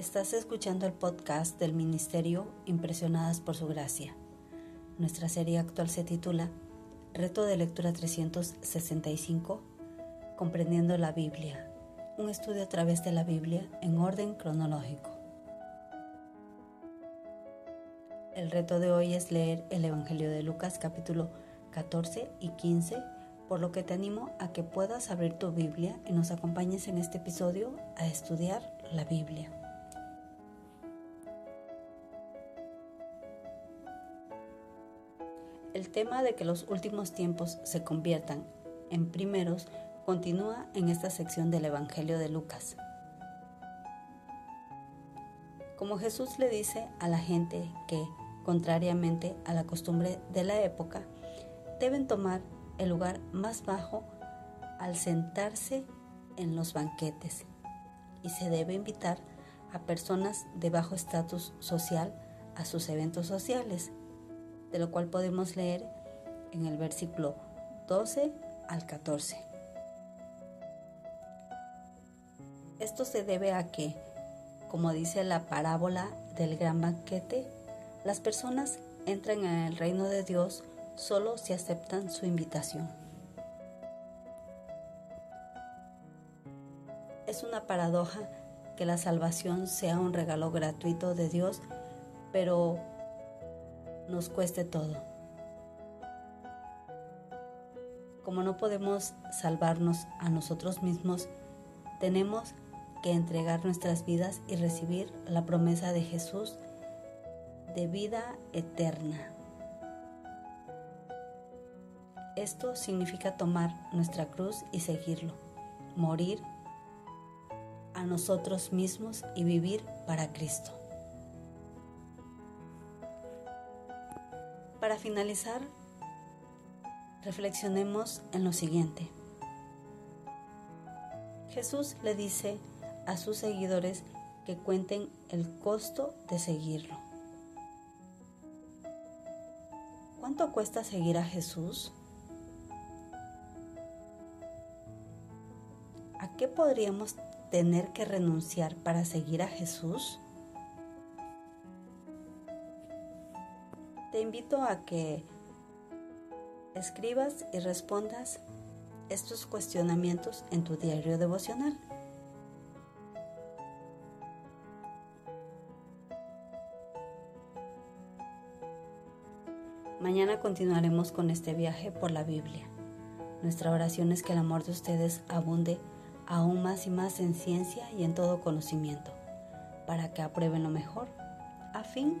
Estás escuchando el podcast del Ministerio Impresionadas por Su Gracia. Nuestra serie actual se titula Reto de Lectura 365, Comprendiendo la Biblia, un estudio a través de la Biblia en orden cronológico. El reto de hoy es leer el Evangelio de Lucas capítulo 14 y 15, por lo que te animo a que puedas abrir tu Biblia y nos acompañes en este episodio a estudiar la Biblia. El tema de que los últimos tiempos se conviertan en primeros continúa en esta sección del Evangelio de Lucas. Como Jesús le dice a la gente que, contrariamente a la costumbre de la época, deben tomar el lugar más bajo al sentarse en los banquetes y se debe invitar a personas de bajo estatus social a sus eventos sociales de lo cual podemos leer en el versículo 12 al 14. Esto se debe a que, como dice la parábola del gran banquete, las personas entran en el reino de Dios solo si aceptan su invitación. Es una paradoja que la salvación sea un regalo gratuito de Dios, pero nos cueste todo. Como no podemos salvarnos a nosotros mismos, tenemos que entregar nuestras vidas y recibir la promesa de Jesús de vida eterna. Esto significa tomar nuestra cruz y seguirlo, morir a nosotros mismos y vivir para Cristo. Finalizar, reflexionemos en lo siguiente. Jesús le dice a sus seguidores que cuenten el costo de seguirlo. ¿Cuánto cuesta seguir a Jesús? ¿A qué podríamos tener que renunciar para seguir a Jesús? Te invito a que escribas y respondas estos cuestionamientos en tu diario devocional. Mañana continuaremos con este viaje por la Biblia. Nuestra oración es que el amor de ustedes abunde aún más y más en ciencia y en todo conocimiento, para que aprueben lo mejor, a fin